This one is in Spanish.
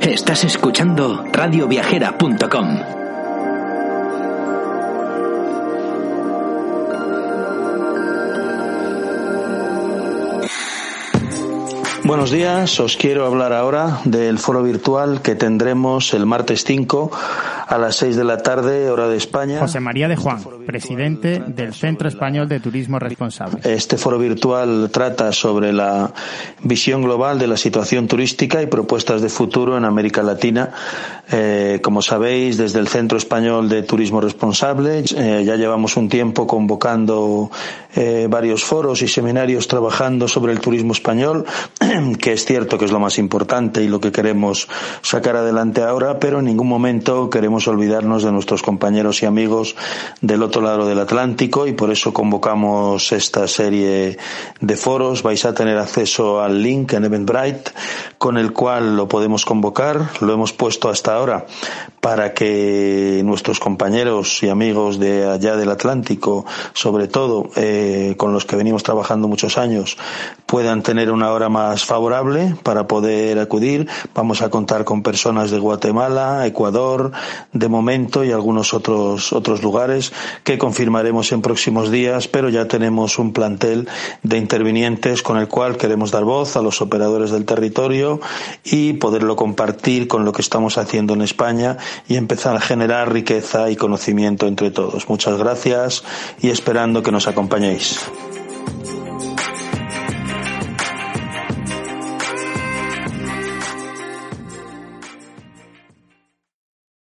Estás escuchando radioviajera.com. Buenos días, os quiero hablar ahora del foro virtual que tendremos el martes 5 a las 6 de la tarde, hora de España. José María de Juan, presidente del Centro Español de Turismo Responsable. Este foro virtual trata sobre la visión global de la situación turística y propuestas de futuro en América Latina. Eh, como sabéis, desde el Centro Español de Turismo Responsable eh, ya llevamos un tiempo convocando eh, varios foros y seminarios trabajando sobre el turismo español, que es cierto que es lo más importante y lo que queremos sacar adelante ahora, pero en ningún momento queremos olvidarnos de nuestros compañeros y amigos del otro lado del Atlántico y por eso convocamos esta serie de foros. Vais a tener acceso al link en Eventbrite con el cual lo podemos convocar. Lo hemos puesto hasta ahora para que nuestros compañeros y amigos de allá del Atlántico, sobre todo eh, con los que venimos trabajando muchos años, puedan tener una hora más favorable para poder acudir. Vamos a contar con personas de Guatemala, Ecuador, de momento y algunos otros otros lugares que confirmaremos en próximos días, pero ya tenemos un plantel de intervinientes con el cual queremos dar voz a los operadores del territorio y poderlo compartir con lo que estamos haciendo en España y empezar a generar riqueza y conocimiento entre todos. Muchas gracias y esperando que nos acompañéis.